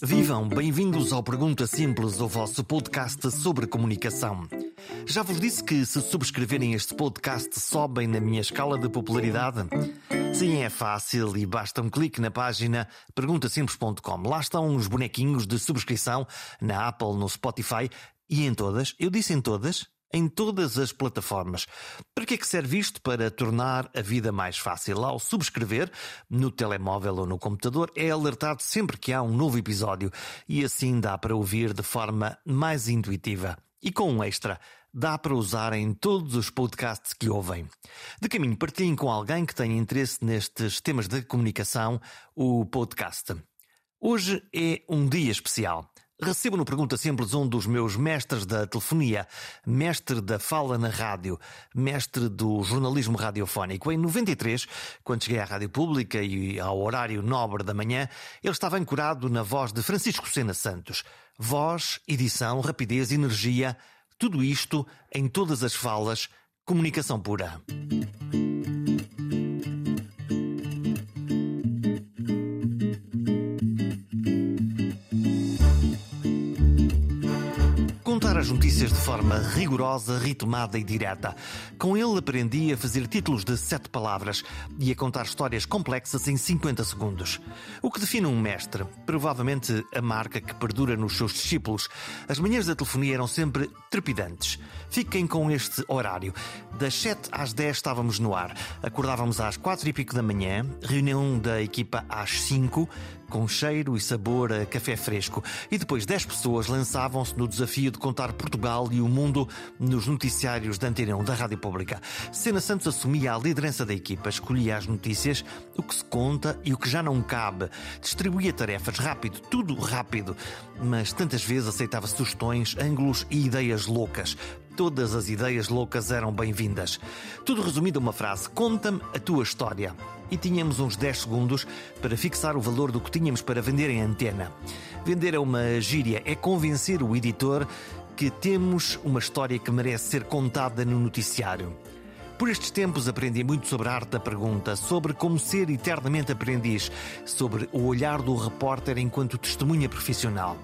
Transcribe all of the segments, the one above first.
Vivam, bem-vindos ao Pergunta Simples, o vosso podcast sobre comunicação. Já vos disse que se subscreverem este podcast sobem na minha escala de popularidade? Sim, é fácil e basta um clique na página perguntasimples.com. Lá estão os bonequinhos de subscrição na Apple, no Spotify e em todas. Eu disse em todas? em todas as plataformas. Para que é que serve isto? Para tornar a vida mais fácil. Ao subscrever no telemóvel ou no computador, é alertado sempre que há um novo episódio e assim dá para ouvir de forma mais intuitiva. E com um extra, dá para usar em todos os podcasts que ouvem. De caminho, partilhem com alguém que tenha interesse nestes temas de comunicação o podcast. Hoje é um dia especial. Recebo no Pergunta Simples um dos meus mestres da telefonia, mestre da fala na rádio, mestre do jornalismo radiofónico. Em 93, quando cheguei à Rádio Pública e ao horário nobre da manhã, ele estava ancorado na voz de Francisco Sena Santos. Voz, edição, rapidez, energia, tudo isto em todas as falas, comunicação pura. As notícias de forma rigorosa, ritmada e direta. Com ele aprendi a fazer títulos de sete palavras e a contar histórias complexas em 50 segundos. O que define um mestre? Provavelmente a marca que perdura nos seus discípulos. As manhãs da telefonia eram sempre trepidantes. Fiquem com este horário. Das 7 às 10 estávamos no ar. Acordávamos às 4 e pico da manhã, reunião da equipa às 5, com cheiro e sabor a café fresco. E depois 10 pessoas lançavam-se no desafio de contar Portugal e o mundo nos noticiários da Antena 1 da Rádio Pública. Sena Santos assumia a liderança da equipa, escolhia as notícias, o que se conta e o que já não cabe. Distribuía tarefas rápido, tudo rápido. Mas tantas vezes aceitava sugestões, ângulos e ideias loucas todas as ideias loucas eram bem-vindas. Tudo resumido a uma frase: conta-me a tua história. E tínhamos uns 10 segundos para fixar o valor do que tínhamos para vender em antena. Vender é uma gíria, é convencer o editor que temos uma história que merece ser contada no noticiário. Por estes tempos aprendi muito sobre a arte da pergunta, sobre como ser eternamente aprendiz, sobre o olhar do repórter enquanto testemunha profissional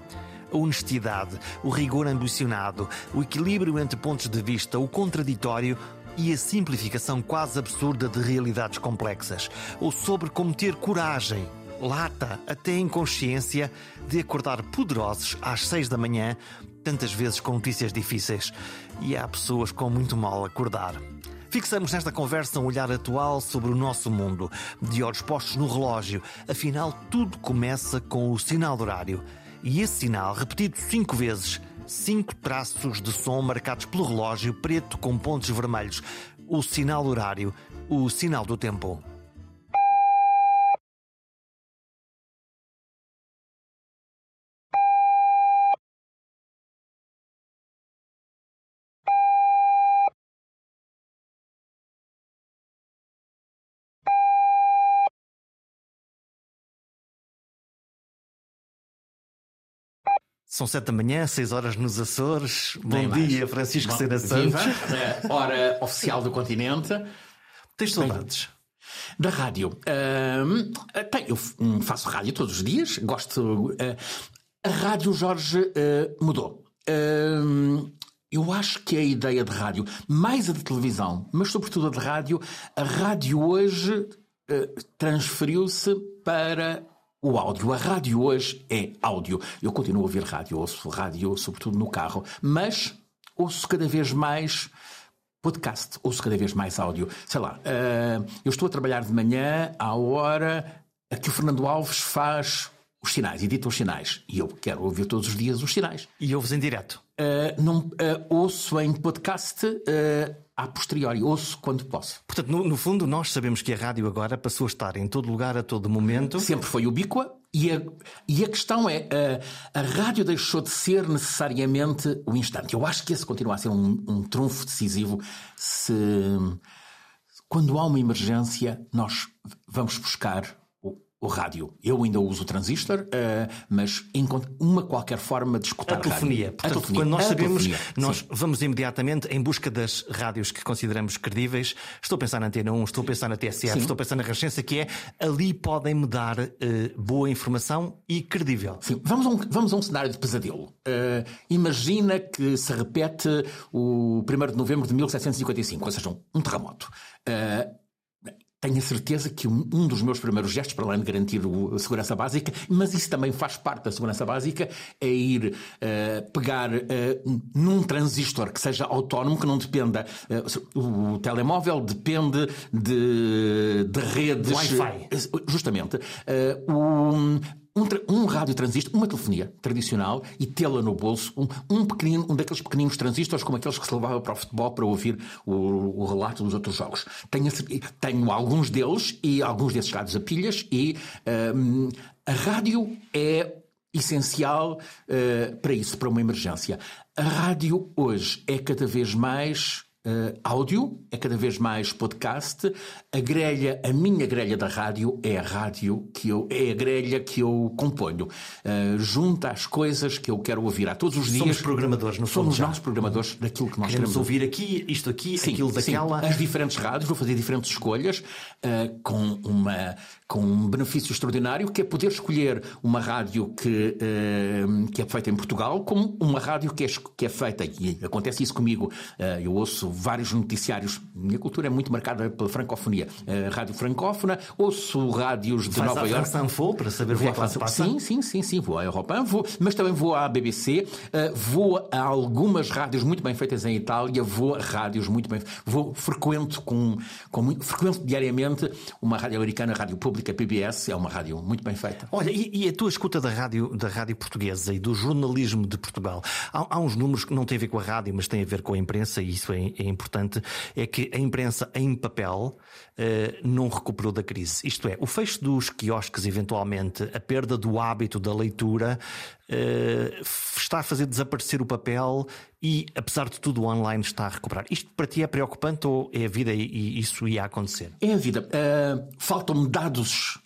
a honestidade, o rigor ambicionado, o equilíbrio entre pontos de vista, o contraditório e a simplificação quase absurda de realidades complexas, ou sobre como ter coragem, lata, até inconsciência, de acordar poderosos às seis da manhã, tantas vezes com notícias difíceis. E há pessoas com muito mal acordar. Fixamos nesta conversa um olhar atual sobre o nosso mundo, de olhos postos no relógio. Afinal, tudo começa com o sinal do horário e esse sinal, repetido cinco vezes, cinco traços de som marcados pelo relógio preto com pontos vermelhos, o sinal horário, o sinal do tempo. São sete da manhã, seis horas nos Açores. Bom Bem dia, mais. Francisco Bom, Santos. hora oficial do continente. Tens saudades? Da rádio. Uh, eu faço rádio todos os dias, gosto. Uh, a rádio, Jorge, uh, mudou. eu acho que a ideia de rádio, mais a de televisão, mas sobretudo a de rádio, a rádio hoje transferiu-se para o áudio. A rádio hoje é áudio. Eu continuo a ouvir rádio, ouço rádio, sobretudo no carro, mas ouço cada vez mais podcast, ouço cada vez mais áudio. Sei lá, uh, eu estou a trabalhar de manhã à hora a que o Fernando Alves faz os sinais, edita os sinais. E eu quero ouvir todos os dias os sinais. E ouves em direto? Uh, não, uh, ouço em podcast uh, a posteriori, ouço quando posso. Portanto, no, no, fundo, nós sabemos que a rádio agora passou a estar em todo lugar, a todo momento. Sempre foi ubíqua. E a, e a questão é, a, a rádio deixou de ser necessariamente o instante. Eu acho que esse continua a ser um, um trunfo decisivo se... Quando há uma emergência, nós vamos buscar o rádio. Eu ainda uso o transistor, uh, mas encontro uma qualquer forma de escutar a telefonia. Portanto, a telefonia. quando nós sabemos, telefonia. nós Sim. vamos imediatamente em busca das rádios que consideramos credíveis. Estou a pensar na Antena 1, estou a pensar na TSF, Sim. estou a pensar na Renascença, que é ali podem-me dar uh, boa informação e credível. Sim, vamos a um, vamos a um cenário de pesadelo. Uh, imagina que se repete o 1 de novembro de 1755, ou seja, um, um terremoto. Uh, tenho a certeza que um, dos meus primeiros gestos, para além de garantir o, a segurança básica, mas isso também faz parte da segurança básica, é ir uh, pegar uh, num transistor que seja autónomo, que não dependa. Uh, o telemóvel depende de, de redes. Wi-Fi. Justamente. Um, um, um rádio transistor, uma telefonia tradicional e tê-la no bolso, um, um, pequenino, um daqueles pequeninos transistores como aqueles que se levava para o futebol para ouvir o, o relato dos outros jogos. Tenho, tenho, alguns deles e alguns desses rádios a pilhas e um, a rádio é essencial uh, para isso, para uma emergência. A rádio hoje é cada vez mais Uh, áudio, é cada vez mais podcast. A grelha, a minha grelha da rádio é a rádio que eu, é a grelha que eu componho. Uh, junta as coisas que eu quero ouvir a todos os dias. Somos programadores, no Somos nós programadores daquilo que nós Queremos queremos ouvir aqui, isto aqui, sim, aquilo daquela. Sim. As diferentes rádios, vou fazer diferentes escolhas uh, com, uma, com um benefício extraordinário que é poder escolher uma rádio que, que é feita em Portugal como uma rádio que é, que é feita, e acontece isso comigo, eu ouço vários noticiários. Minha cultura é muito marcada pela francofonia. Uh, rádio francófona, ouço rádios de Faz Nova a York. Sanfo para saber o que é que passa? Sim, sim, sim, sim. Vou à Europa, vou, mas também vou à BBC, uh, vou a algumas rádios muito bem feitas em Itália, vou a rádios muito bem. Vou, frequento com, com muito, frequento diariamente uma rádio americana, a Rádio Pública, PBS, é uma rádio muito bem feita. Olha, e, e, a tua escuta da rádio, da rádio portuguesa e do jornalismo de Portugal? Há, há, uns números que não têm a ver com a rádio, mas têm a ver com a imprensa, e isso é, é importante é que a imprensa em papel uh, não recuperou da crise. Isto é, o fecho dos quiosques, eventualmente, a perda do hábito da leitura, uh, está a fazer desaparecer o papel e, apesar de tudo, o online está a recuperar. Isto para ti é preocupante ou é a vida e isso ia acontecer? É a vida. Uh, Faltam-me dados,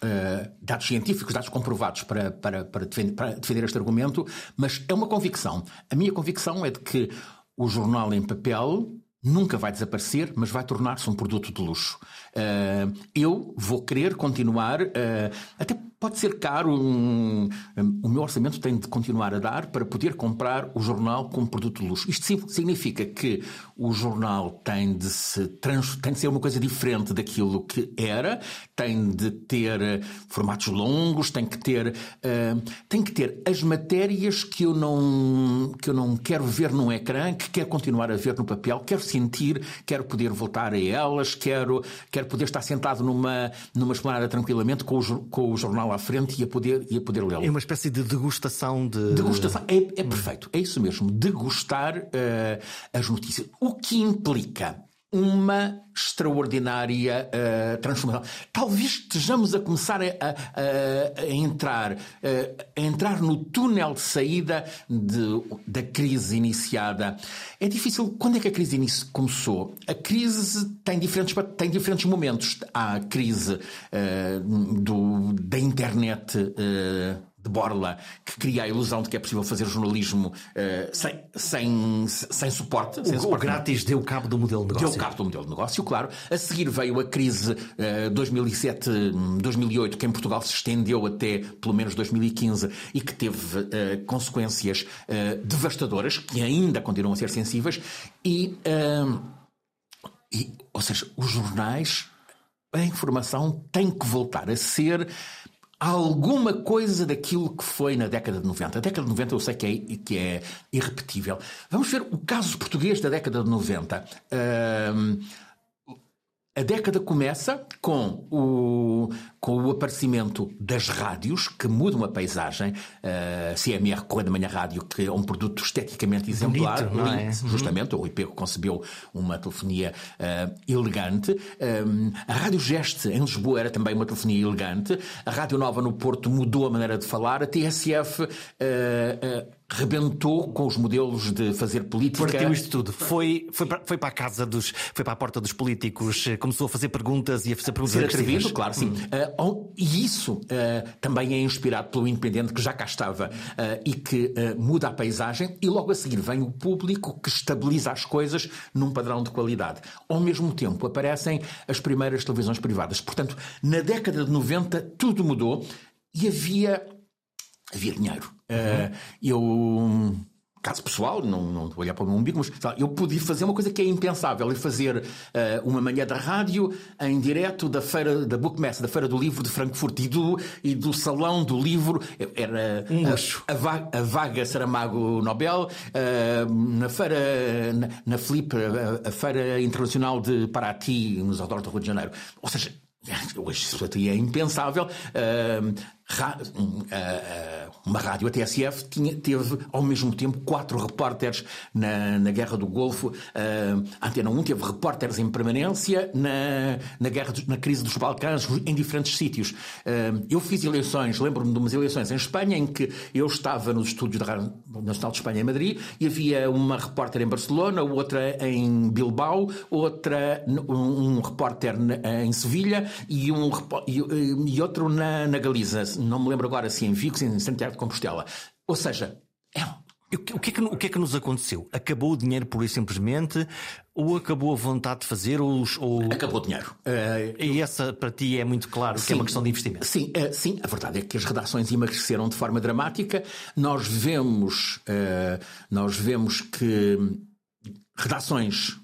dados científicos, dados comprovados para, para, para, defender, para defender este argumento, mas é uma convicção. A minha convicção é de que o jornal em papel nunca vai desaparecer, mas vai tornar-se um produto de luxo. Uh, eu vou querer continuar, uh, até pode ser caro, um, um, o meu orçamento tem de continuar a dar para poder comprar o jornal como produto de luxo. Isto significa que o jornal tem de, se trans, tem de ser uma coisa diferente daquilo que era, tem de ter uh, formatos longos, tem que ter, tem que ter as matérias que eu, não, que eu não quero ver num ecrã, que quero continuar a ver no papel, quero sentir, quero poder voltar a elas, quero, quero poder estar sentado numa, numa esplanada tranquilamente com o, com o jornal à frente e a poder, e a poder lê-lo. É uma espécie de degustação de. Degustação, é, é perfeito, é isso mesmo. Degustar uh, as notícias. O que implica uma extraordinária uh, transformação. Talvez estejamos a começar a, a, a entrar, uh, a entrar no túnel de saída de, da crise iniciada. É difícil. Quando é que a crise começou? A crise tem diferentes, tem diferentes momentos. Há a crise uh, do, da internet de Borla, que cria a ilusão de que é possível fazer jornalismo uh, sem, sem, sem suporte. O, sem o suporte grátis deu cabo do modelo de negócio. Deu cabo do modelo de negócio, claro. A seguir veio a crise uh, 2007-2008, que em Portugal se estendeu até pelo menos 2015 e que teve uh, consequências devastadoras, que ainda continuam a ser sensíveis. E, e, ou seja, os jornais, a informação tem que voltar a ser alguma coisa daquilo que foi na década de 90. A década de 90 eu sei que é, que é irrepetível. Vamos ver o caso português da década de 90. Um, a década começa com o, com o aparecimento das rádios, que mudam a paisagem. Uh, CMR Correio da Manhã Rádio, que é um produto esteticamente exemplar. Bonito, não é? Justamente, o IP concebeu uma telefonia uh, elegante. Um, a Rádio Geste, em Lisboa, era também uma telefonia elegante. A Rádio Nova no Porto mudou a maneira de falar. A TSF... Uh, rebentou com os modelos de fazer política. Partiu isto tudo. Foi, foi, para, foi para a casa dos. Foi para a porta dos políticos, começou a fazer perguntas e a fazer perguntas Ser atrevido, claro, sim. Hum. Uh, e isso uh, também é inspirado pelo Independente que já cá estava e que muda a paisagem, e logo a seguir vem o público que estabiliza as coisas num padrão de qualidade. Ao mesmo tempo aparecem as primeiras televisões privadas. Portanto, na década de 90 tudo mudou e havia, havia dinheiro. Uhum. eu caso pessoal, não, não vou olhar para o meu umbigo, mas eu podia fazer uma coisa que é impensável, e fazer uh, uma manhã da rádio em direto da feira da Bookmess, da feira do livro de Frankfurt e do, e do salão do livro, era um luxo. A, a, vaga, a vaga Saramago Nobel, uh, na feira, na, na Flip, a, a, feira internacional de Paraty, nos arredores do Rio de Janeiro. Ou seja, hoje isso é impensável. Uh, uma rádio, a TSF, tinha, teve ao mesmo tempo quatro repórteres na, na Guerra do Golfo. A Antena 1 teve repórteres em permanência na, na, guerra, na crise dos Balcãs, em diferentes sítios. Eu fiz eleições, lembro-me de umas eleições em Espanha, em que eu estava nos estúdios da Rádio Nacional de Espanha em Madrid, e havia uma repórter em Barcelona, outra em Bilbao, outra, um, um repórter em Sevilha e, um, e, e outro na, na Galiza não me lembro agora se em Vigo, se em Santiago de Compostela. Ou seja, é o que, é que, o que é que nos aconteceu? Acabou o dinheiro por isso simplesmente? Ou acabou a vontade de fazer? Ou, ou... Acabou o dinheiro. Uh, e essa para ti é muito claro sim, que é uma questão de investimento. Sim, uh, sim, a verdade é que as redações emagreceram de forma dramática. Nós vemos, uh, nós vemos que redações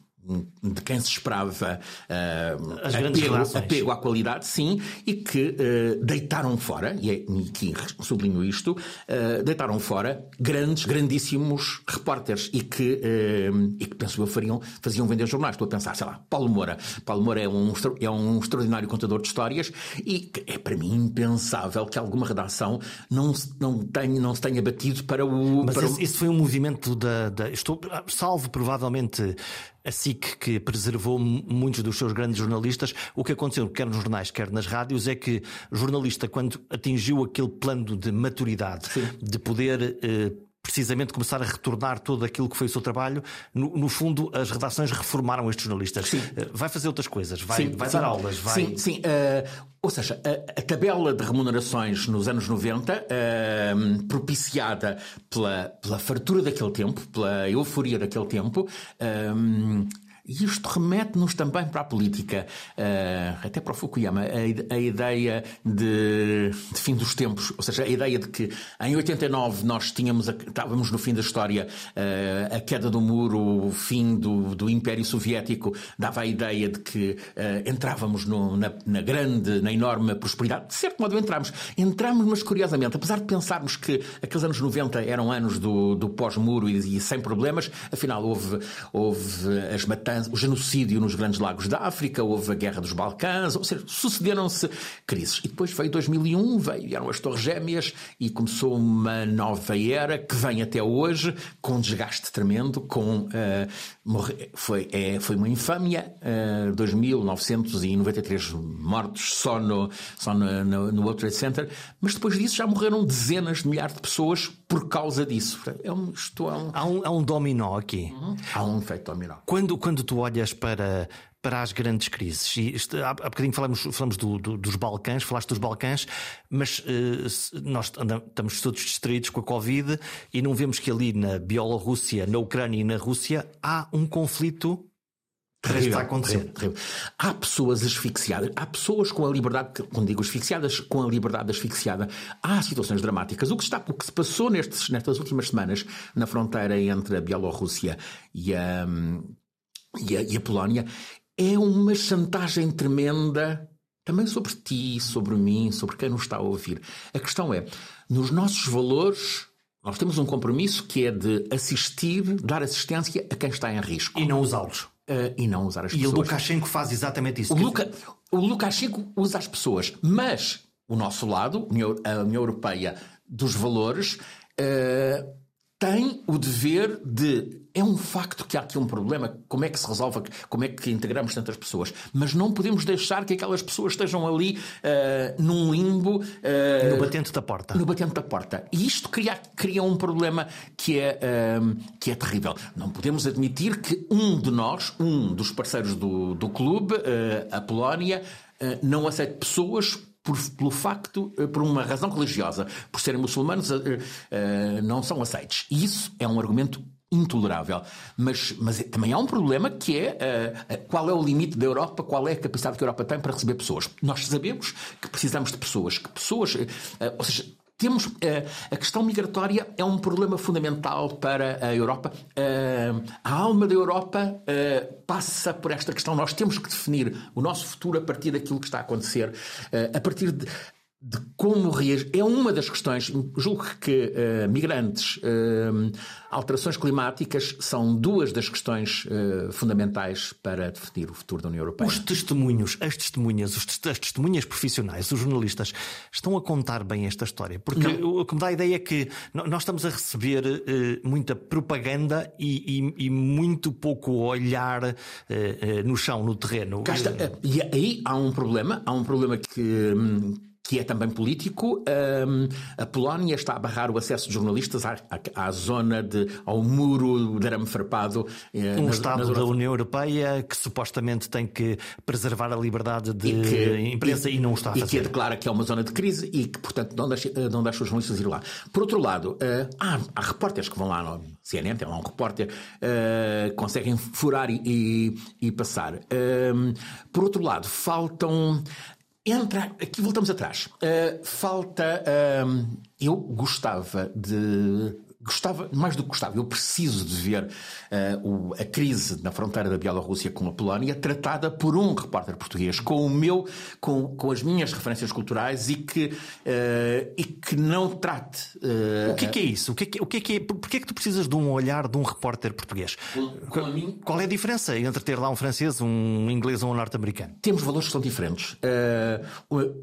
de quem se esperava uh, apego, apego à qualidade, sim, e que uh, deitaram fora, e, é, e aqui sublinho isto, uh, deitaram fora grandes, grandíssimos repórteres e que, e que penso eu, fariam, faziam vender jornais. Estou a pensar, sei lá, Paulo Moura. Paulo Moura é um, é um extraordinário contador de histórias e é para mim impensável que alguma redação não, não, tenha, não se tenha batido para o. Mas para esse, o... esse foi um movimento da. da estou, salvo provavelmente a SIC, que preservou muitos dos seus grandes jornalistas, o que aconteceu, quer nos jornais, quer nas rádios, é que o jornalista, quando atingiu aquele plano de maturidade, Sim. de poder. Eh, precisamente começar a retornar todo aquilo que foi o seu trabalho. No, no fundo, as redações reformaram estes jornalistas. Sim. Eh, vai fazer outras coisas, vai, sim, vai sim. dar aulas, vai. Sim, sim. Uh, ou seja, a, a, tabela de remunerações nos anos 90, uh, propiciada pela, pela fartura daquele tempo, pela euforia daquele tempo, uh, e isto remete-nos também para a política, uh, até para o Fukuyama, a, a ideia de, de, fim dos tempos, ou seja, a ideia de que em 89 nós tínhamos, estávamos no fim da história, uh, a queda do muro, o fim do, do Império Soviético, dava a ideia de que uh, entrávamos no, na, na, grande, na enorme prosperidade. De certo modo entramos. Entramos, mas curiosamente, apesar de pensarmos que aqueles anos 90 eram anos do, do pós-muro e, e, sem problemas, afinal houve, houve as matanças o genocídio nos Grandes Lagos da África, houve a Guerra dos Balcãs, ou seja, sucederam-se crises. E depois veio 2001, vieram as Torres Gêmeas e começou uma nova era que vem até hoje com desgaste tremendo, com uh, foi, é, foi uma infâmia, uh, eh, 2.993 mortos só no, só no, no, no World Trade Center, mas depois disso já morreram dezenas de milhares de pessoas por causa disso. É um, isto é um... Há, um, há um dominó aqui. Uhum. Há um efeito dominó. Quando, quando tu olhas para, para as grandes crises. E este, há, há bocadinho falamos, falamos do, do, dos Balcãs, falaste dos Balcãs, mas uh, nós andamos, estamos todos distraídos com a Covid e não vemos que ali na Bielorrússia, na Ucrânia e na Rússia há um conflito Terrível, a acontecer. Terrível, terrível. Há pessoas asfixiadas, há pessoas com a liberdade, quando digo asfixiadas, com a liberdade asfixiada. Há situações dramáticas. O que, está, o que se passou nestes, nestas últimas semanas na fronteira entre a Bielorrússia e a, e a, e a Polónia é uma chantagem tremenda também sobre ti, sobre mim, sobre quem nos está a ouvir. A questão é, nos nossos valores, nós temos um compromisso que é de assistir, dar assistência a quem está em risco. E não usá-los. Uh, e não usar as e pessoas. E o Lukashenko faz exatamente isso. O, Luka, o Lukashenko usa as pessoas, mas o nosso lado, a União Europeia dos valores, uh, tem o dever de. É um facto que há aqui um problema, como é que se resolve, como é que integramos tantas pessoas, mas não podemos deixar que aquelas pessoas estejam ali uh, num limbo. Uh, no batente da porta. No batente da porta. E isto cria, cria um problema que é, uh, que é terrível. Não podemos admitir que um de nós, um dos parceiros do, do clube, a Polónia, não aceite pessoas por, pelo facto, eh, por uma razão religiosa, por serem muçulmanos, não são aceitos. E isso é um argumento intolerável. Mas, mas também há um problema que é uh, qual é o limite da Europa, qual é a capacidade que a Europa tem para receber pessoas. Nós sabemos que precisamos de pessoas, que pessoas, uh, ou seja, temos a questão migratória é um problema fundamental para a Europa. a alma da Europa passa por esta questão. Nós temos que definir o nosso futuro a partir daquilo que está a acontecer, a partir de de como reagir. É uma das questões. Julgo que uh, migrantes, uh, alterações climáticas são duas das questões uh, fundamentais para definir o futuro da União Europeia. Os testemunhos, as testemunhas, os as testemunhas profissionais, os jornalistas, estão a contar bem esta história. Porque Não. o que me dá a ideia é que nós estamos a receber muita propaganda e, e, e, muito pouco olhar no chão, no terreno. E aí há um problema, há um problema que hum, que é também político. Um, a Polónia está a barrar o acesso de jornalistas à, à, à zona de, ao muro de arame farpado. Eh, um na, Estado na da União Europeia que supostamente tem que preservar a liberdade de e que, imprensa e, e, não o está a fazer. E que declara que é uma zona de crise e que, portanto, não deixa, não deixa os jornalistas ir lá. Por outro lado, uh, há, há repórteres que vão lá no CNN, tem lá um repórter, uh, conseguem furar e, e, e passar. Uh, por outro lado, faltam Entra, aqui voltamos atrás. Uh, falta. Uh, eu gostava de gostava, mais do que gostava, eu preciso de ver uh, o, a crise na fronteira da Bielorrússia com a Polónia tratada por um repórter português, com o meu, com, com as minhas referências culturais e que, uh, e que não trate. Uh, o que é, que é isso? O que é que, o que é que é, porquê é que tu precisas de um olhar de um repórter português? Qual, qual é a diferença entre ter lá um francês, um inglês ou um norte-americano? Temos valores que são diferentes.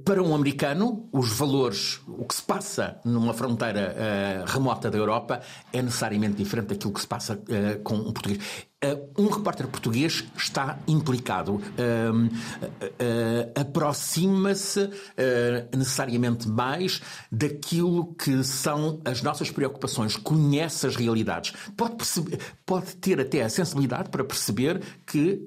para um americano, os valores, o que se passa numa fronteira remota da Europa, Europa é necessariamente diferente daquilo que se passa uh, com um português. Uh, um repórter português está implicado, uh, uh, aproxima-se necessariamente mais daquilo que são as nossas preocupações, conhece as realidades, pode, perceber, pode ter até a sensibilidade para perceber que,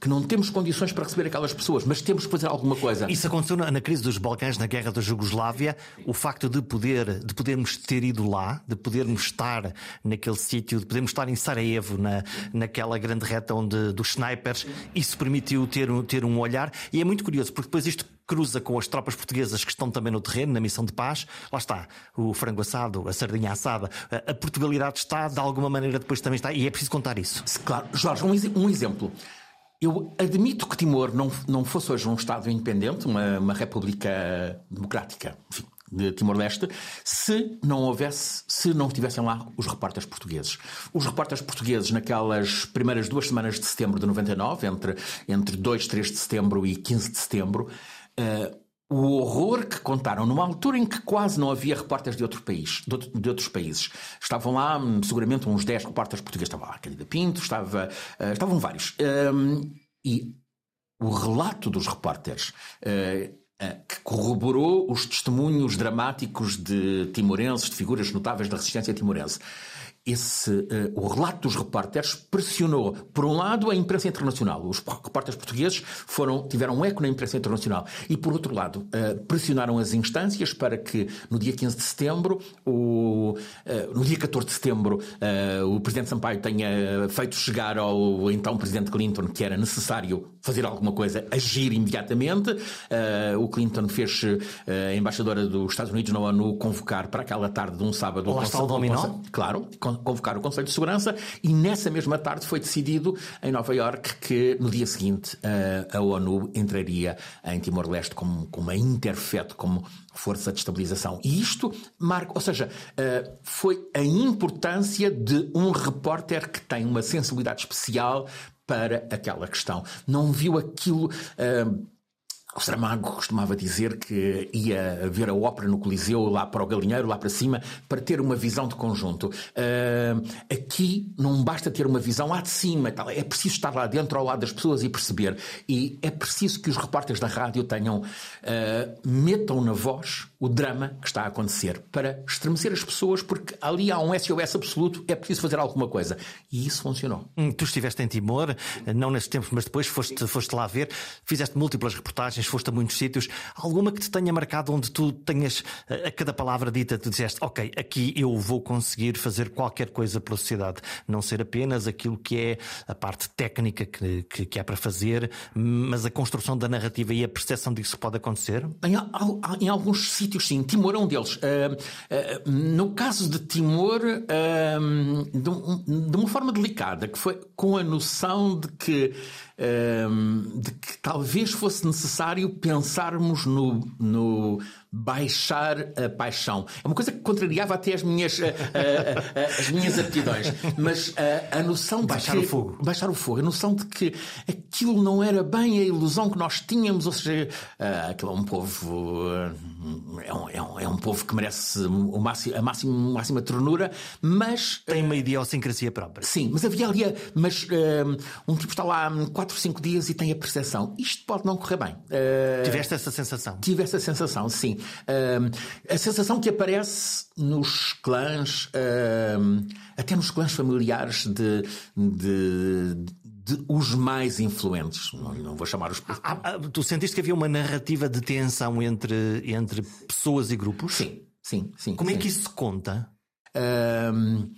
que não temos condições para receber aquelas pessoas, mas temos que fazer alguma coisa. Isso aconteceu na crise dos Balcãs, na guerra da Jugoslávia, o facto de, poder, de podermos ter ido lá, de podermos estar naquele sítio, de podermos estar em Sarajevo, na, naquela grande reta onde, dos snipers. Isso permitiu ter, ter um olhar. E é muito curioso, porque depois isto cruza com as tropas portuguesas que estão também no terreno, na missão de paz. Lá está, o frango assado, a sardinha assada. A, Portugalidade está, de alguma maneira, depois também está. E é preciso contar isso. Claro. Jorge, um, um exemplo. Eu admito que Timor não, não fosse hoje um Estado independente, uma, uma república democrática. Enfim, de Timor-Leste, se não houvesse, se não estivessem lá os repórteres portugueses. Os repórteres portugueses naquelas primeiras duas semanas de setembro de 99, entre, entre 2, 3 de setembro e 15 de setembro, uh, o horror que contaram numa altura em que quase não havia repórteres de, outro país, de, outro, de outros países. Estavam lá hum, seguramente uns 10 repórteres portugueses. Estava lá Candida Pinto, estava, uh, estavam vários. Um, e o relato dos repórteres uh, que corroborou os testemunhos dramáticos de timorenses, de figuras notáveis da resistência timorense esse, uh, o relato dos repórteres pressionou, por um lado, a imprensa internacional. Os repórteres portugueses foram, tiveram um eco na imprensa internacional. E, por outro lado, uh, pressionaram as instâncias para que, no dia 15 de setembro, o, uh, no dia 14 de setembro, o Presidente Sampaio tenha feito chegar ao então Presidente Clinton que era necessário fazer alguma coisa, agir imediatamente. o Clinton fez a embaixadora dos Estados Unidos na ONU convocar para aquela tarde de um sábado... Lá está o dominó? Claro, convocar o Conselho de Segurança e nessa mesma tarde foi decidido em Nova Iorque que no dia seguinte a, a ONU entraria em Timor-Leste como, como uma interfeto, como força de estabilização. E isto marca, ou seja, foi a importância de um repórter que tem uma sensibilidade especial para aquela questão. Não viu aquilo. O Saramago costumava dizer que ia ver a ópera no Coliseu, lá para o Galinheiro, lá para cima, para ter uma visão de conjunto. Uh, aqui não basta ter uma visão lá de cima, tal. é preciso estar lá dentro, ao lado das pessoas e perceber. E é preciso que os repórteres da rádio tenham, uh, metam na voz o drama que está a acontecer, para estremecer as pessoas, porque ali há um SOS absoluto, é preciso fazer alguma coisa. E isso funcionou. Hum, tu estiveste em Timor, não nesses tempos, mas depois foste, foste lá ver, fizeste múltiplas reportagens foste a muitos sítios. Alguma que te tenha marcado onde tu tenhas a cada palavra dita, tu disseste, ok, aqui eu vou conseguir fazer qualquer coisa pela sociedade. Não ser apenas aquilo que é a parte técnica que, que, que é para fazer, mas a construção da narrativa e a percepção disso pode acontecer? Em, em alguns sítios, sim. Timor é um deles. Uh, uh, no caso de Timor, uh, de, de uma forma delicada, que foi com a noção de que de que talvez fosse necessário pensarmos no, no baixar a paixão. É uma coisa que contrariava até as minhas, as minhas aptidões. Mas a, a noção de baixar que, o fogo. Baixar o fogo. A noção de que aquilo não era bem a ilusão que nós tínhamos, ou seja, aquilo é um povo. É um, é um, é um povo que merece o máximo, a máxima, máxima ternura, mas. Tem uma idiosincrasia própria. Sim, mas havia ali. Mas um tipo está lá quatro, cinco dias e tem a percepção. Isto pode não correr bem. Tiveste essa sensação? Tive essa sensação, sim. Uh, a sensação que aparece nos clãs, uh, até nos clãs familiares de, de, de os mais influentes. Não, não vou chamar os. Ah, ah, tu sentiste que havia uma narrativa de tensão entre, entre pessoas e grupos? Sim, sim, sim. Como sim. é que isso se conta? Uh,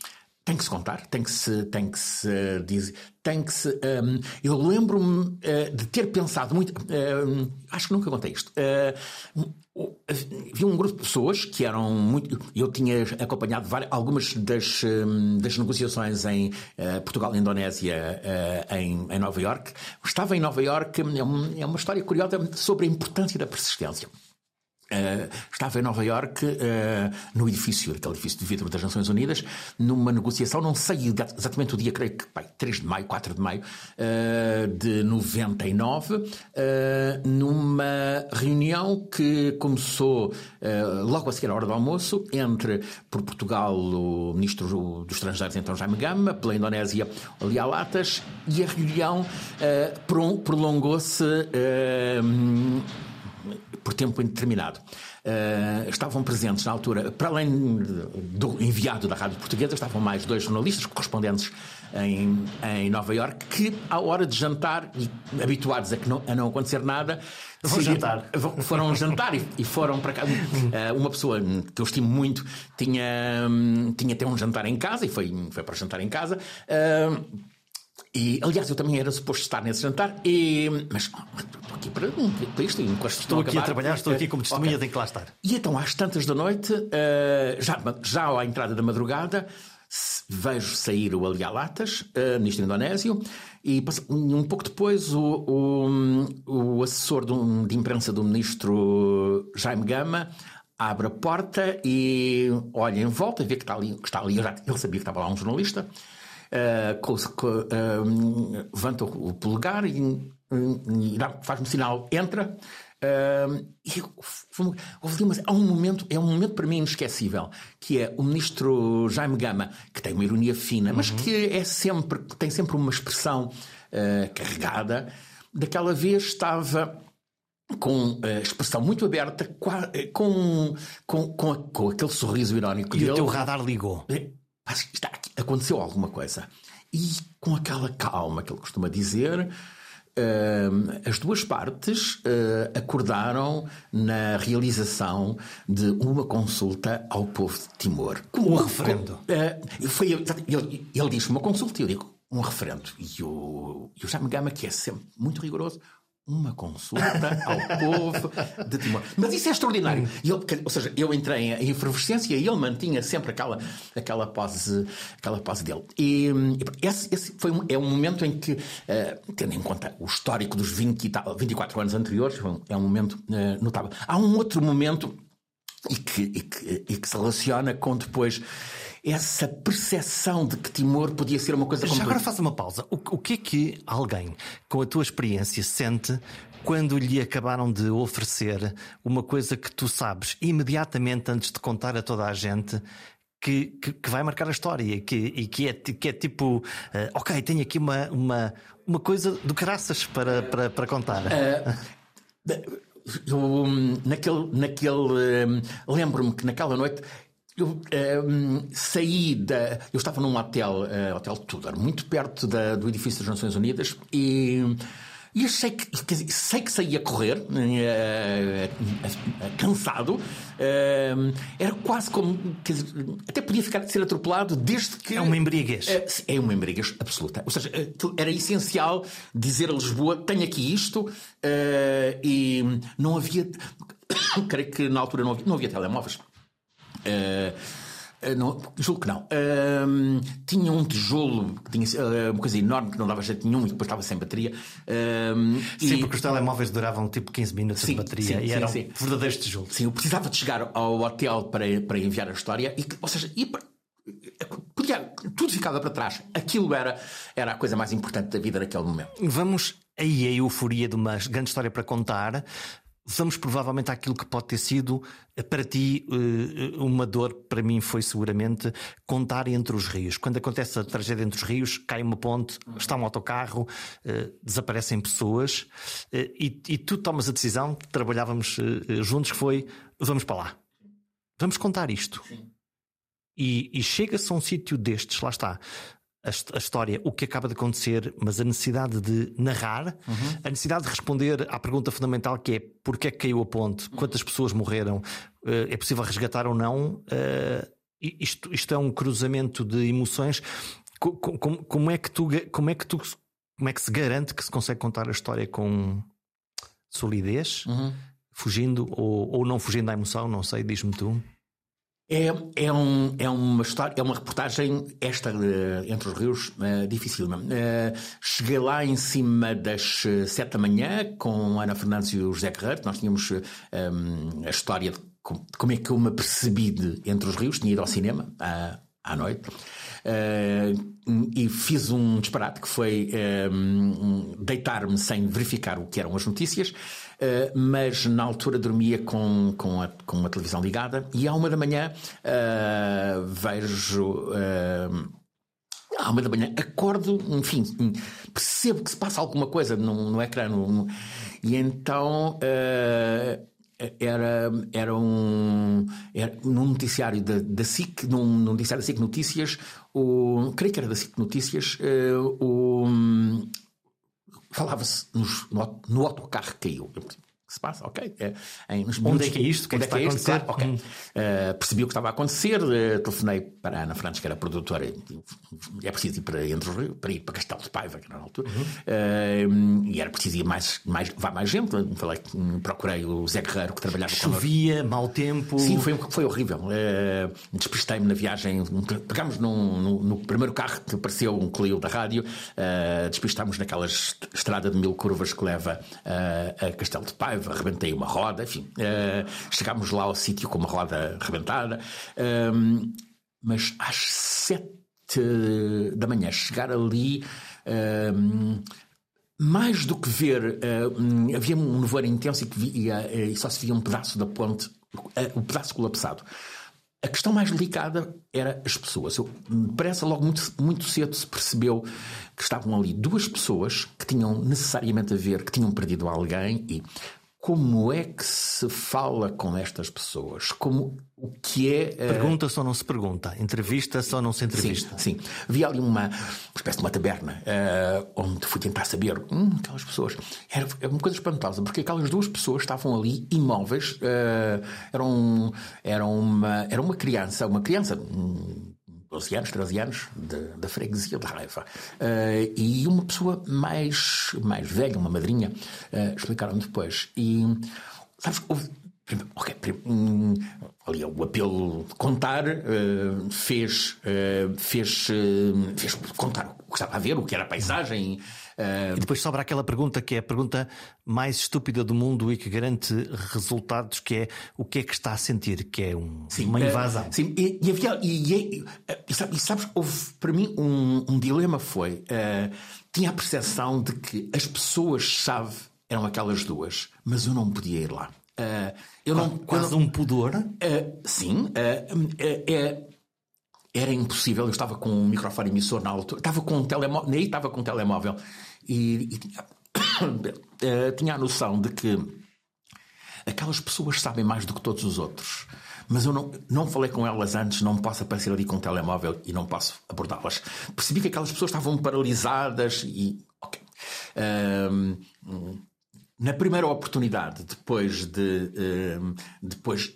tem que se contar, tem que se, tem que se dizer, tem que se. Um, eu lembro-me uh, de ter pensado muito. Uh, acho que nunca contei isto. Uh, um grupo de pessoas que eram muito. Eu tinha acompanhado várias, algumas das, das negociações em Portugal e Indonésia em, em Nova York. Estava em Nova York, é, um, é uma história curiosa sobre a importância da persistência. Uh, estava em Nova Iorque, uh, no edifício, aquele edifício de vidro das Nações Unidas, numa negociação, não sei exatamente o dia, creio que pai, 3 de maio, 4 de maio uh, de 99, numa reunião que começou logo a seguir à hora do almoço, entre, por Portugal, o Ministro dos Estrangeiros, então Jaime Gama, pela Indonésia, Aliá Latas, e a reunião prolongou-se por tempo indeterminado. Uh, estavam presentes na altura, para além do enviado da Rádio Portuguesa, estavam mais dois jornalistas correspondentes em, em Nova York que, à hora de jantar, e habituados a, que não, a não acontecer nada, Vão jantar. Foram jantar e, e foram para casa. Uh, uma pessoa que eu estimo muito tinha, tinha até um jantar em casa e foi, foi para jantar em casa. Uh, e, aliás, eu também era suposto estar nesse jantar, e, mas estou aqui para, para isto. Estou aqui a trabalhar, estou aqui como testemunha, okay. tenho que lá estar. E então, às tantas da noite, uh, já, já à entrada da madrugada, vejo sair o Aliá Latas, uh, ministro indonésio, e um pouco depois o, o, o assessor de, de imprensa do ministro Jaime Gama abre a porta e olha em volta, vê que está ali, que está ali ele sabia que estava lá um jornalista, uh, levanta o polegar e, e faz-me sinal, entra. Uh, e houve uma, há um momento, é um momento para mim inesquecível, que é o ministro Jaime Gama, que tem uma ironia fina, mas uhum. que é sempre, tem sempre uma expressão uh, carregada. Daquela vez estava com a expressão muito aberta, com, com, com, com aquele sorriso irónico. E dele. o teu radar ligou. É, está aqui, aconteceu alguma coisa. E com aquela calma que ele costuma dizer, uh, as duas partes uh, acordaram na realização de uma consulta ao povo de Timor. Como um referendo. Uh, foi, ele, ele disse uma consulta e eu digo um referendo. E o, e o Jaime Gama, que é sempre muito rigoroso, uma consulta ao povo de Timor. Mas isso é extraordinário. Ele, ou seja, eu entrei em efervescência e ele mantinha sempre aquela, aquela, pose, aquela pose dele. E esse, esse foi um, é um momento em que, uh, tendo em conta o histórico dos 20 tal, 24 anos anteriores, é um momento uh, notável. Há um outro momento e que, e que, e que se relaciona com depois essa percepção de que Timor podia ser uma coisa como. Já agora faça uma pausa. O, o que é que alguém com a tua experiência sente quando lhe acabaram de oferecer uma coisa que tu sabes imediatamente antes de contar a toda a gente que, que, que, vai marcar a história que, e que é, que é tipo, uh, ok, tenho aqui uma, uma, uma coisa do caraças para, para, para contar. Uh, eu, hum, naquele, naquele hum, lembro-me que naquela noite eu um, saí da. Eu estava num hotel, uh, Hotel Tudor, muito perto da, do edifício das Nações Unidas, e E achei que, dizer, sei que saía correr, uh, uh, cansado, era quase como, dizer, até podia ficar de ser atropelado desde que. É uma embriaguez. é uma embriaguez absoluta. Ou seja, era essencial dizer a Lisboa: tenho aqui isto, e não havia. creio que na altura não havia, não havia telemóveis. Uh, não, julgo que não. Uh, tinha um tijolo, tinha uh, uma coisa enorme que não dava jeito nenhum e depois estava sem bateria. sim, e... porque os telemóveis duravam tipo 15 minutos sim, de bateria sim, e sim, eram sim. verdadeiros tijolos. Sim, eu precisava de chegar ao hotel para, para enviar a história, e, ou seja, e, podia, tudo ficava para trás. Aquilo era, era a coisa mais importante da vida naquele momento. Vamos aí a euforia de uma grande história para contar vamos provavelmente àquilo que pode ter sido eh, para ti eh, uma dor, para mim foi seguramente contar entre os rios. Quando acontece a tragédia entre os rios, cai uma ponte, está um autocarro, eh, desaparecem pessoas e, e tu tomas a decisão, trabalhávamos juntos, que foi vamos para lá, vamos contar isto. E, e chega-se a um sítio destes, lá está, a, a, história, o que acaba de acontecer, mas a necessidade de narrar, uhum. a necessidade de responder à pergunta fundamental que é porque é que caiu a ponte, quantas pessoas morreram, eh, é possível resgatar ou não. Eh, isto, isto é um cruzamento de emoções. Como, como, é que tu, como é que tu, como é que se garante que se consegue contar a história com solidez, uhum. fugindo ou, ou não fugindo à emoção? Não sei, diz-me tu. É, é, um, é uma história, é uma reportagem, esta uh, entre os rios, uh, difícil. Uh, cheguei lá em cima das sete da manhã com Ana Fernandes e o José Guerreiro. Nós tínhamos a história de como, é que eu me apercebi de Entre os Rios, tinha ido ao cinema à, à noite. e fiz um disparate que foi deitar-me sem verificar o que eram as notícias Uh, mas na altura dormia com, com, a, com a televisão ligada e à uma da manhã uh, vejo. Uh, à uma da manhã acordo, enfim, percebo que se passa alguma coisa no, no ecrã. No, e então era, era um era num noticiário da, da SIC, num, num noticiário da SIC Notícias, o, creio que era da SIC Notícias, o, falava-se no, no autocarro que caiu. Que se passa? Ok. É, em, onde é que é isto? O que é que está é a acontecer? Claro, okay. uh, percebi o que estava a acontecer, uh, telefonei para a Ana Frantes, que era produtora, é preciso ir para Entre Rio, para ir para Castelo de Paiva, que era na altura, uhum. uh, e era preciso ir mais, mais, vá mais gente. Falei, procurei o Zé Guerreiro, que trabalhava com Chovia, mau tempo. Sim, foi, foi horrível. Uh, Despistei-me na viagem. Pegámos num, no, no, primeiro carro que apareceu, um Clio da rádio, uh, despistámos naquela estrada de mil curvas que leva a Castelo de Paiva arrebentei uma roda, enfim, uh, chegámos lá ao sítio com uma roda arrebentada, uh, mas às sete da manhã, chegar ali. Uh, mais do que ver, havia um nevoeiro intenso e, que via, e só se via um pedaço da ponte, o pedaço colapsado. A questão mais delicada era as pessoas. Eu, parece logo muito, muito cedo se percebeu que estavam ali duas pessoas que tinham necessariamente a ver, que tinham perdido alguém e como é que se fala com estas pessoas? Como o que é. Uh... Pergunta-se ou não se pergunta? Entrevista-se ou não se entrevista? Sim, sim. Havia ali uma, uma espécie de uma taberna uh, onde fui tentar saber. Hum, aquelas pessoas. Era, era, uma coisa espantosa, porque aquelas duas pessoas estavam ali imóveis. Uh, eram, eram uma, era uma criança, uma criança. Hum, 12 anos, 13 anos, da freguesia de Raiva. Uh, e uma pessoa mais, mais velha, uma madrinha, uh, explicaram depois. E, sabes, houve. Um, ali o apelo de contar uh, fez, fez, fez contar o que estava a ver, o que era a paisagem, Uh... E depois sobra aquela pergunta que é a pergunta mais estúpida do mundo e que garante resultados, que é o que é que está a sentir, que é um, sim, uma invasão. Uh, sim, e, e havia. E, e, sabes, houve para mim um, um dilema foi. Uh, tinha a percepção de que as pessoas-chave eram aquelas duas, mas eu não podia ir lá. Uh, eu não, quase eu não, um pudor? Uh, sim. Uh, era impossível. Eu estava com um microfone emissor na altura, estava com um telemóvel, nem estava com um telemóvel e, e tinha, uh, tinha a noção de que aquelas pessoas sabem mais do que todos os outros. Mas eu não, não falei com elas antes, não posso aparecer ali com um telemóvel e não posso abordá-las. Percebi que aquelas pessoas estavam paralisadas e. Ok. na primeira oportunidade, depois de. depois,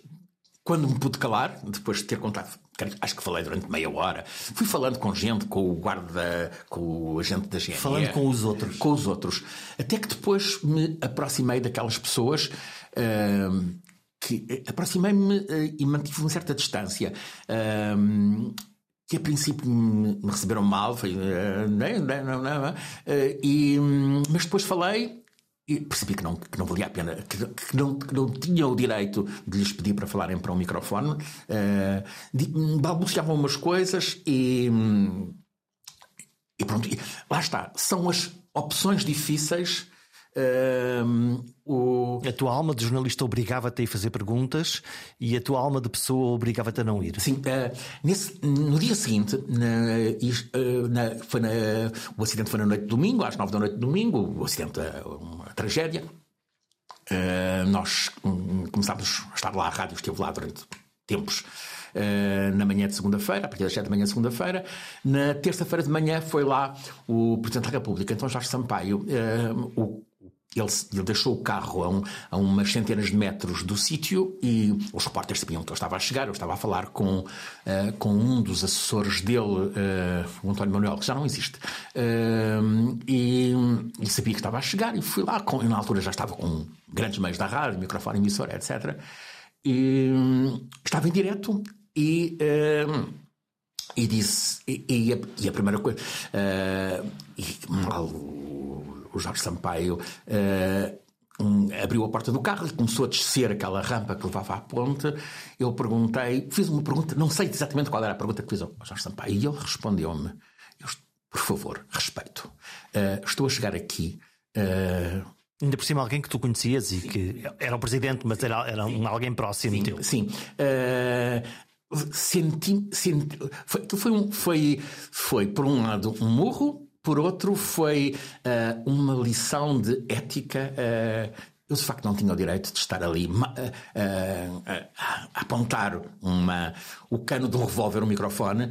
quando me pude calar, depois de ter contado acho que falei durante meia hora. Fui falando com gente, com o guarda, com o agente da GNR. Falando com os outros. Com os outros. Até que depois me aproximei daquelas pessoas. Uh, que aproximei-me uh, e mantive uma certa distância. Uh, que a princípio me, receberam mal, foi, não, não, não, e, hum, mas depois falei e percebi que não, que não valia a pena, que, que, não, que não tinha o direito de lhes pedir para falarem para um microfone. Uh, balbuciavam umas coisas e. E pronto, e lá está. São as opções difíceis Uh, o... A tua alma de jornalista obrigava-te a ir fazer perguntas e a tua alma de pessoa obrigava-te a não ir. Sim, uh, nesse, no dia seguinte, na, uh, na, foi na, o acidente foi na noite de domingo, às nove da noite de domingo, o acidente, uma tragédia. nós um, começámos a estar lá, a rádio esteve lá durante tempos. Uh, na manhã de segunda-feira, a partir das 7 da manhã de segunda-feira. Na terça-feira de manhã foi lá o Presidente da República, então Jorge Sampaio, uh, o ele, ele, deixou o carro a, um, a, umas centenas de metros do sítio e os repórteres sabiam que eu estava a chegar. Eu estava a falar com, uh, com um dos assessores dele, uh, o António Manuel, que já não existe, uh, e, e, sabia que estava a chegar. E fui lá, com, na altura já estava com grandes meios da rádio, microfone, emissora, etc. E estava em direto e. e disse, e, e, a, e, a, primeira coisa, e, mal, o Jorge Sampaio uh, um, abriu a porta do carro e começou a descer aquela rampa que levava à ponte. Eu perguntei, fiz uma pergunta, não sei exatamente qual era a pergunta que fiz ao Jorge Sampaio, e ele respondeu-me: Por favor, respeito, uh, estou a chegar aqui. Uh, Ainda por cima, alguém que tu conhecias e que era o presidente, mas era, era um, alguém próximo sim, teu. Sim. Uh, senti, senti, foi, foi, um, foi, foi, por um lado, um murro, por outro, foi uh, uma lição de ética uh, eu de facto não tinha o direito de estar ali uh, uh, a apontar uma, o cano de um revólver, um microfone,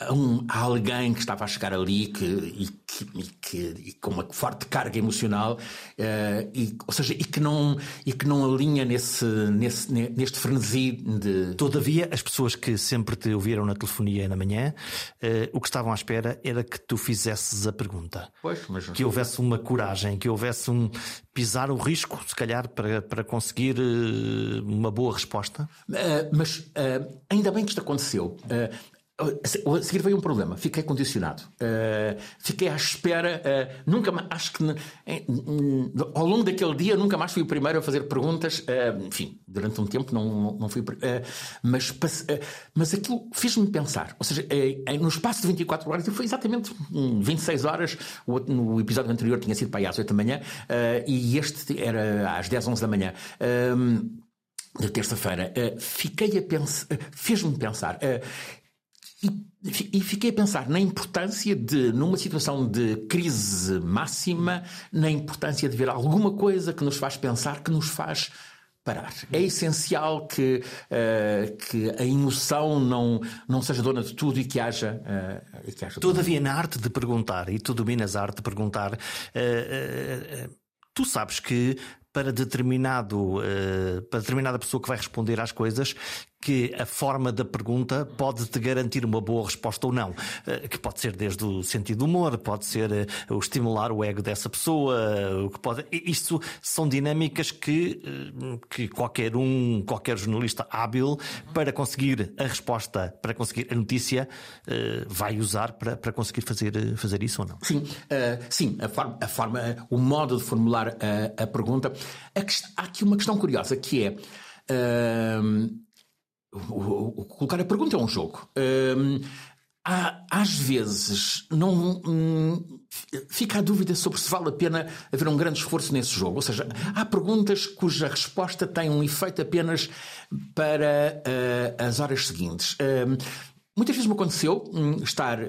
a, um, a, alguém que estava a chegar ali que, e, que, e, que, e com uma forte carga emocional, e, ou seja, e que não, e que não alinha nesse, nesse, neste frenesi de. Todavia, as pessoas que sempre te ouviram na telefonia na manhã, o que estavam à espera era que tu fizesses a pergunta. Pois, mas... Que houvesse uma coragem, que houvesse um pisar o risco, se calhar, para, para conseguir uh, uma boa resposta? Uh, mas uh, ainda bem que isto aconteceu. A seguir veio um problema, fiquei condicionado. Uh, fiquei à espera, uh, nunca mais, acho que uh, ao longo daquele dia nunca mais fui o primeiro a fazer perguntas. enfim, durante um tempo não, não fui. mas, mas aquilo fez-me pensar. Ou seja, no espaço de 24 horas, foi exatamente 26 horas. No episódio anterior tinha sido para aí às 8 da manhã e este era às 10, 11 da manhã. de terça-feira, fiquei a pensar, fez-me pensar. E, e, fiquei a pensar na importância de, numa situação de crise máxima, na importância de ver alguma coisa que nos faz pensar, que nos faz parar. É essencial que, uh, que a emoção não, não seja dona de tudo e que haja. Uh, que haja Todavia, na arte de perguntar, e tu dominas a arte de perguntar, uh, tu sabes que para determinado para determinada pessoa que vai responder às coisas que a forma da pergunta pode te garantir uma boa resposta ou não. Eh, que pode ser desde o sentido do humor, pode ser eh, o estimular o ego dessa pessoa, o que pode. Isto são dinâmicas que, eh, que qualquer um, qualquer jornalista hábil para conseguir a resposta, para conseguir a notícia, vai usar para, para conseguir fazer, fazer isso ou não. Sim, uh, sim, a forma, a forma, o modo de formular a, a pergunta. A há aqui uma questão curiosa que é. Uh, o, colocar a pergunta é um jogo. Hum, há, às vezes não hum, fica a dúvida sobre se vale a pena haver um grande esforço nesse jogo. Ou seja, há perguntas cuja resposta tem um efeito apenas para uh, as horas seguintes. Uh, Muitas vezes me aconteceu hum, estar uh,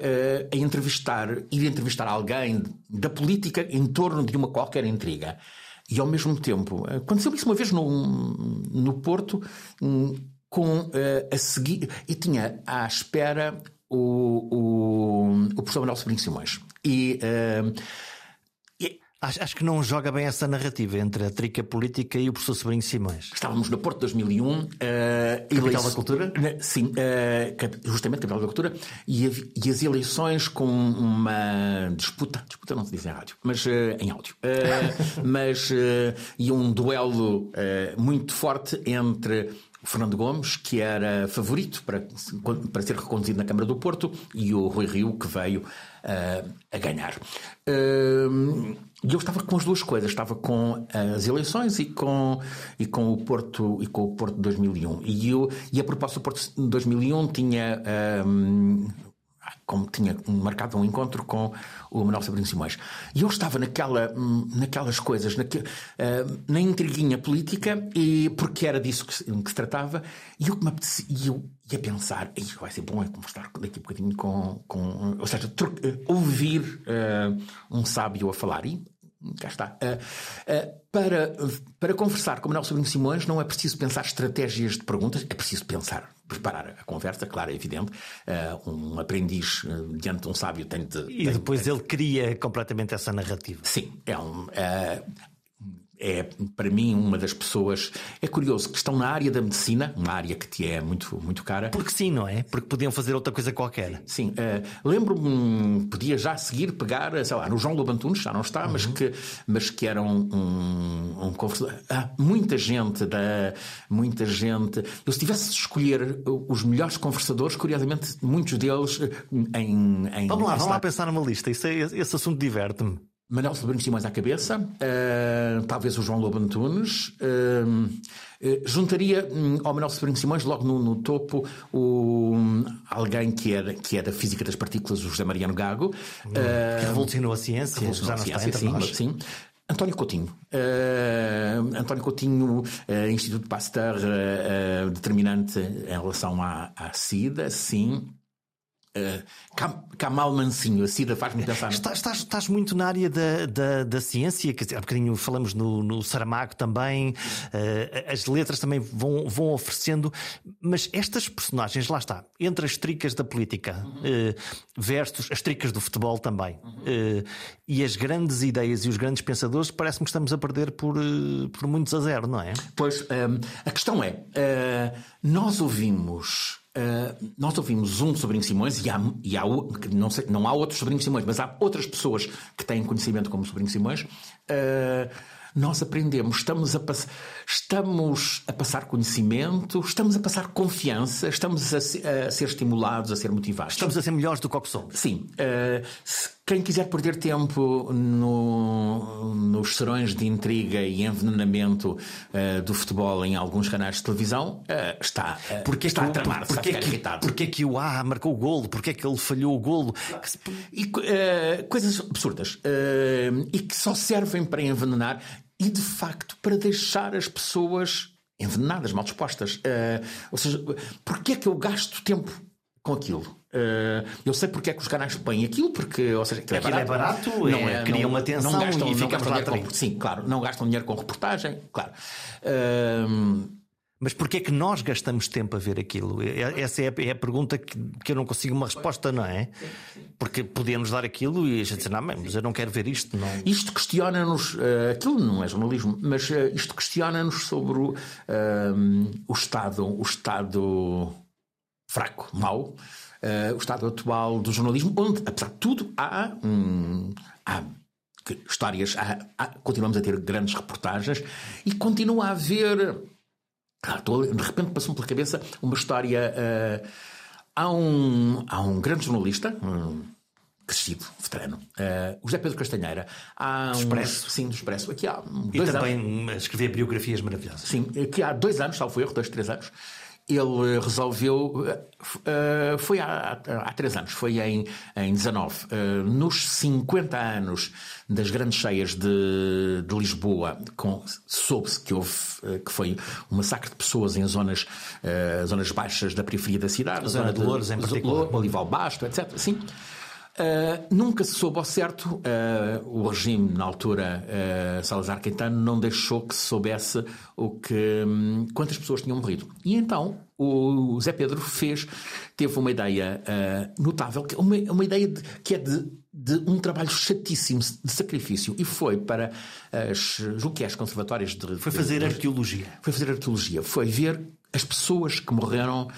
a entrevistar, ir entrevistar alguém da política em torno de uma qualquer intriga. E ao mesmo tempo, aconteceu isso uma vez no, no Porto, com uh, a seguir. E tinha à espera o, o, o professor Manuel Sobrinho Simões. E, uh, e, Acho, acho, que não joga bem essa narrativa entre a trica política e o professor Sobrinho Simões. Estávamos no Porto 2001. Uh, capital da Cultura? Sim, uh, justamente capital da Cultura. E, e, as eleições com uma disputa, disputa não se diz em rádio, mas uh, em áudio. Uh, mas, e um duelo muito forte entre o Fernando Gomes, que era favorito para, para ser reconduzido na Câmara do Porto, e o Rui Rio, que veio uh, a ganhar. Uh, e eu estava com as duas coisas, estava com as eleições e com, e com o Porto e com o Porto 2001. E, eu, e a proposta do Porto 2001 tinha um, como tinha marcado um encontro com o Manuel Sobrinho Simões. E eu estava naquela, naquelas coisas, naque, uh, na intriguinha política, e, porque era disso que, que se tratava, e eu, me e eu ia pensar, vai ser bom é conversar daqui a um bocadinho com, com ou seja, uh, ouvir uh, um sábio a falar. E cá está. para, para conversar com o Manuel Sobrinho Simões não é preciso pensar estratégias de perguntas, é preciso pensar preparar a conversa, claro, é evidente. Uh, um aprendiz uh, diante de um sábio tem de. E tem, depois tem... ele cria completamente essa narrativa. Sim, é um. É, para mim, uma das pessoas. É curioso que estão na área da medicina, uma área que te é muito, muito cara. Porque sim, não é? Porque podiam fazer outra coisa qualquer. Sim. Uh, Lembro-me, podia já seguir, pegar, sei lá, no João Lobantunes, já não está, uhum. mas, que, mas que era um, um, um conversador. Muita gente, da, muita gente. Eu, se tivesse de escolher os melhores conversadores, curiosamente, muitos deles eh, em. em vamos lá, vamos lá pensar numa lista. Isso é, esse assunto diverte-me. Manuel Sobrinho Simões à cabeça, uh, talvez o João Lobo Antunes. Uh, uh, juntaria um, ao Manuel Sobrinho Simões, logo no, no topo, o, alguém que era, que era da física das partículas, o José Mariano Gago. que revolucionou a ciência, revolucionou a ciência, sim, sim. António Coutinho. Uh, António Coutinho, uh, Instituto Pasteur, uh, determinante em relação à, à SIDA, sim. Uh, Kamal Mansinho, a Cida faz-me pensar. Estás, estás, estás, muito na área da, da, da ciência, que há bocadinho falamos no, no Saramago também, uh, as letras também vão, vão oferecendo, mas estas personagens, lá está, entre as tricas da política uhum. uh, versus as tricas do futebol também, uhum. e as grandes ideias e os grandes pensadores, parece-me que estamos a perder por, por muitos a zero, não é? Pois, um, a questão é, nós ouvimos. Uh, nós ouvimos um sobrinho Simões e há, e há não, sei, não, há outros sobrinhos Simões, mas há outras pessoas que têm conhecimento como sobrinho Simões. Uh, nós aprendemos, estamos a, estamos a passar conhecimento, estamos a passar confiança, estamos a, a, ser estimulados, a ser motivados. Estamos a ser melhores do que o que somos. Sim. Uh, quem quiser perder tempo no, nos serões de intriga e envenenamento uh, do futebol em alguns canais de televisão, uh, está, uh, porque está que, a tramar, porque, está a que, irritado. Porque é que o A marcou o golo? Porque é que ele falhou o golo? E, coisas absurdas. e que só servem para envenenar e, de facto, para deixar as pessoas envenenadas, mal dispostas. ou seja, porque é que eu gasto tempo com aquilo? Uh, eu sei porque é que os canais põem aquilo, porque, ou seja, aquilo, aquilo é barato, é barato não é, cria uma atenção não gastam, e ficamos lá com, Sim, claro, não gastam dinheiro com reportagem, claro. Uh, mas porquê é que nós gastamos tempo a ver aquilo? Essa é a, é a pergunta que, que, eu não consigo uma resposta, não é? Porque podíamos dar aquilo e a gente dizer, não, mas eu não quero ver isto. Não. Isto questiona-nos, uh, aquilo não é jornalismo, mas uh, isto questiona-nos sobre o, uh, o Estado, o Estado fraco, mau, uh, o estado atual do jornalismo, onde, apesar de tudo, há, há histórias, há, há, continuamos a ter grandes reportagens e continua a haver. Ah, de repente passou-me pela cabeça uma história. Uh, há, um, há um grande jornalista. Um, crescido, veterano, uh, o José Pedro Castanheira. Há do Expresso. sim, do Expresso. Aqui há e também anos, escrever biografias maravilhosas. Sim, aqui há dois anos, salvo erro, dois, três anos, ele resolveu. Uh, foi há, há, três anos, foi em, em 19. Uh, eh, nos 50 anos das grandes cheias de, de Lisboa, soube-se que houve que foi um massacre de pessoas em zonas, zonas baixas da periferia da cidade, a zona de, de Louros em particular. Olival Basto, etc. Sim. Uh, nunca se soube ao certo, uh, o regime, na altura, uh, Salazar Caetano, não deixou que se soubesse o que, um, quantas pessoas tinham morrido. E então o Zé Pedro fez, teve uma ideia notável, uma, uma ideia de, que é de, de um trabalho chatíssimo de sacrifício e foi para as, julgo que é as conservatórias de. Foi fazer de, arqueologia. Foi fazer arqueologia. Foi ver as pessoas que morreram,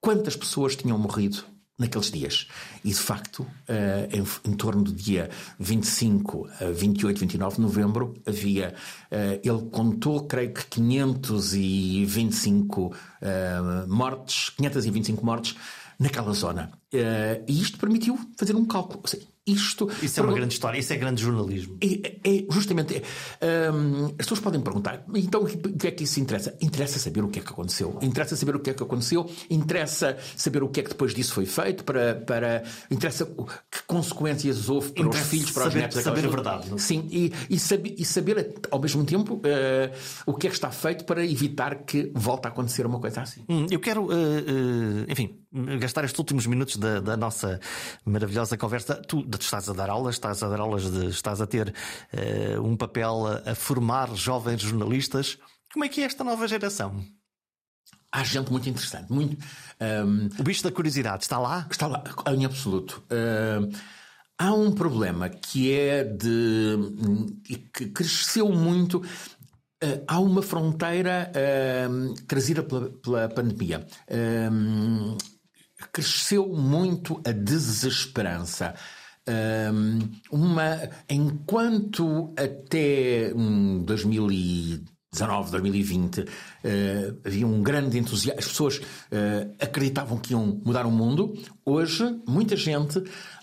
quantas pessoas tinham morrido naqueles dias. E, de facto, eh, em, torno do dia 25 a 28, 29 de novembro, havia. Eh, ele contou, creio que 525 eh, mortes, 525 mortes naquela zona. e isto permitiu fazer um cálculo. Seja, isto. Isso é uma grande história, isso é grande jornalismo. É, é justamente. É, um, as pessoas podem perguntar, então o que é que isso interessa? Interessa saber o que é que aconteceu. Interessa saber o que é que aconteceu, interessa saber o que é que depois disso foi feito, para. para interessa que consequências houve para interessa os filhos, para saber, os netos. Saber a verdade. Não? Sim, e, e, saber, e saber ao mesmo tempo uh, o que é que está feito para evitar que volte a acontecer uma coisa assim. Hum, eu quero, uh, uh, enfim, gastar estes últimos minutos da, da nossa maravilhosa conversa. Tu, estás a dar aulas, estás a dar aulas, de, estás a ter uh, um papel a, a, formar jovens jornalistas. Como é que é esta nova geração? Há gente muito interessante. Muito, um, ehm, o bicho da curiosidade está lá? Está lá, em absoluto. Uh, há um problema que é de. que cresceu muito. Uh, há uma fronteira uh, trazida pela, pela pandemia. Cresceu muito a desesperança. Uma, enquanto até 2019, 2020 uh, havia um grande entusiasmo, as pessoas uh, acreditavam que iam mudar o mundo, hoje muita gente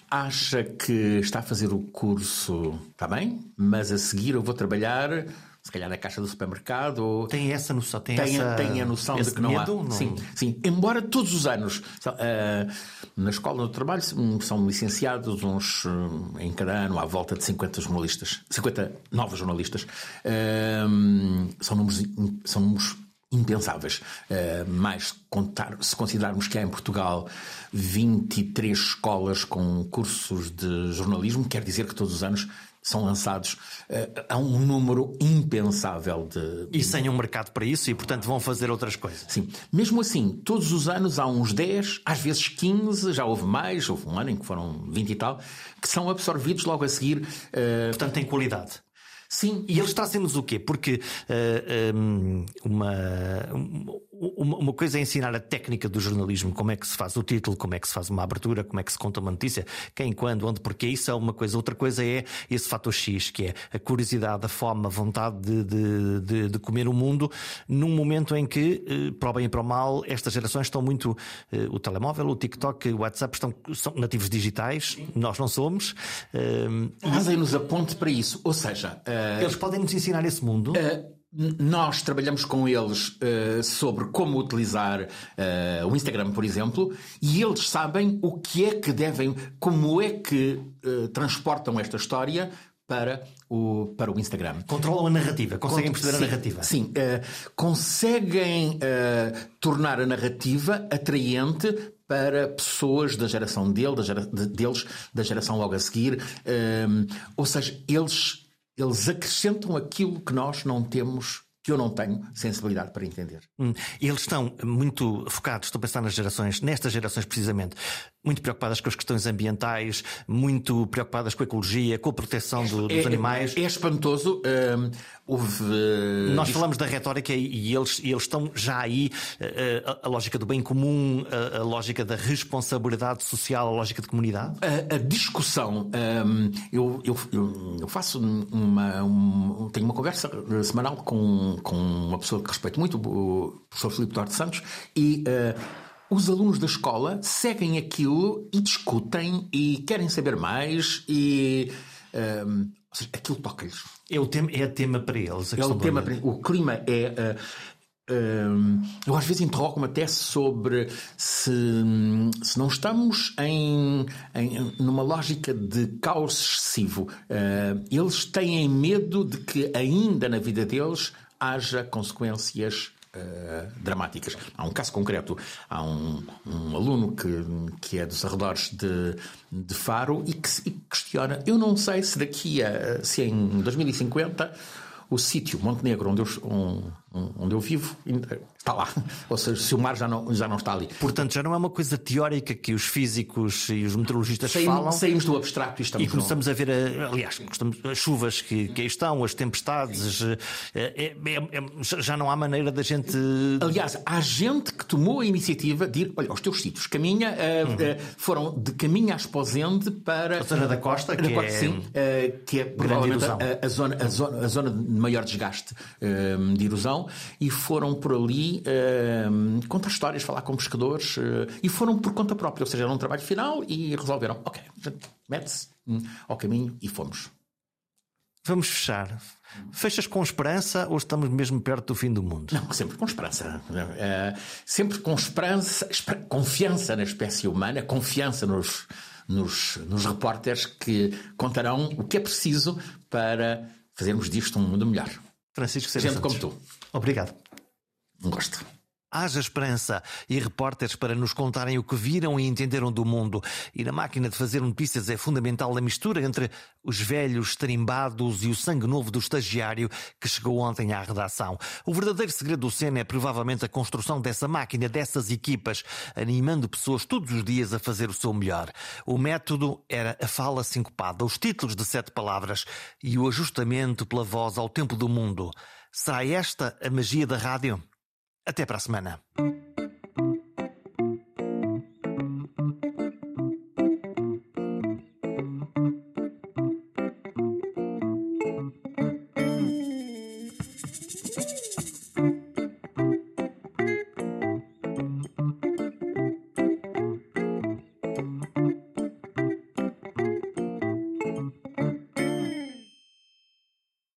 acha que está a fazer o curso, está bem, mas a seguir eu vou trabalhar se calhar na caixa do supermercado. Tem essa noção, tem, tem, essa, tem a noção de que não medo, há. Não... Sim, sim. Embora todos os anos uh, na escola, no trabalho, são licenciados uns uh, em cada ano à volta de 50 jornalistas, 50 novos jornalistas. Uh, são números, são números impensáveis. Uh, mais contar, se considerarmos que há em Portugal 23 escolas com cursos de jornalismo, quer dizer que todos os anos são lançados uh, a um número impensável de. E sem um mercado para isso e, portanto, vão fazer outras coisas. Sim. Mesmo assim, todos os anos há uns 10, às vezes 15, já houve mais, houve um ano em que foram 20 e tal, que são absorvidos logo a seguir. Uh... Portanto, tem qualidade. Sim. E eles trazem-nos o quê? Porque uh, eh, um, uma, uma, uma, coisa é ensinar a técnica do jornalismo, como é que se faz o título, como é que se faz uma abertura, como é que se conta uma notícia, quem, quando, onde, porquê. Isso é uma coisa. Outra coisa é esse fator X, que é a curiosidade, a fome, a vontade de, de, de, de comer o mundo, num momento em que, uh, para o bem e para o mal, estas gerações estão muito. Uh, o telemóvel, o TikTok, o WhatsApp estão, são nativos digitais, nós não somos. Fazem-nos a ponte para isso. Ou seja, eles podem nos ensinar esse mundo? Uh, nós trabalhamos com eles uh, sobre como utilizar uh, o Instagram, por exemplo, e eles sabem o que é que devem, como é que transportam esta história para o, para o Instagram. Controlam a narrativa, conseguem Cont perceber sim, a narrativa. Sim, conseguem tornar a narrativa atraente para pessoas da geração dele, da gera, de, deles, da geração logo a seguir. ou seja, eles eles acrescentam aquilo que nós não temos que eu não tenho sensibilidade para entender. Hum. Eles estão muito focados, estou a pensar nas gerações, nestas gerações precisamente, muito preocupadas com as questões ambientais, muito preocupadas com a ecologia, com a proteção do, dos é, animais. É, é espantoso. Hum, houve. Nós falamos da retórica e, eles, e eles estão já aí, a, eh, a, a lógica do bem comum, a, a, lógica da responsabilidade social, a lógica de comunidade. A, discussão. Um, eu, eu, eu, faço uma. Um, tenho uma conversa semanal com, com uma pessoa que respeito muito, o professor Filipe Duarte Santos, e. Uh, os alunos da escola seguem aquilo e discutem e querem saber mais e um, seja, aquilo toca-lhes. É o tema, é tema para eles. é o tema para O clima é. Uh, eu às vezes interrogo-me até sobre se, se não estamos em, em, numa lógica de caos excessivo. Uh, eles têm medo de que ainda na vida deles haja consequências Uh, dramáticas. Há um caso concreto. Há um, um, aluno que, que é dos arredores de, de Faro e que, e questiona: eu não sei se daqui a se em 2050 o sítio Montenegro onde eu, onde eu vivo está lá. Ou seja, se o mar já não, já não está ali. Portanto, já não é uma coisa teórica que os físicos e os meteorologistas saímos, falam. Saímos do abstrato e estamos E começamos no... a ver, a, aliás, as chuvas que, que aí estão, as tempestades. É, é, é, já não há maneira da gente. Aliás, há gente que tomou a iniciativa de ir, olha, aos teus sítios, caminha, uhum. uh, foram de caminho à Esposende para. A zona da costa, que é. Sim, uh, que é provavelmente a, a, zona, a, zona, a zona de maior desgaste uh, de erosão, e foram por ali uh, contar histórias, falar com pescadores, uh, e foram por conta própria, ou seja, era um trabalho final e resolveram, ok, mete-se hum, ao caminho e fomos. Vamos fechar. Fechas com esperança ou estamos mesmo perto do fim do mundo? Não, sempre com esperança. Uh, sempre com esperança, confiança na espécie humana, confiança nos, nos, nos repórteres que contarão o que é preciso para fazermos disto um mundo melhor. Francisco Gente como tu. Obrigado. Um gosto. Haja esperança e repórteres para nos contarem o que viram e entenderam do mundo. E na máquina de fazer notícias é fundamental a mistura entre os velhos tarimbados e o sangue novo do estagiário que chegou ontem à redação. O verdadeiro segredo do Sena é provavelmente a construção dessa máquina, dessas equipas, animando pessoas todos os dias a fazer o seu melhor. O método era a fala sincopada, os títulos de sete palavras e o ajustamento pela voz ao tempo do mundo. Será esta a magia da rádio? Até para a semana.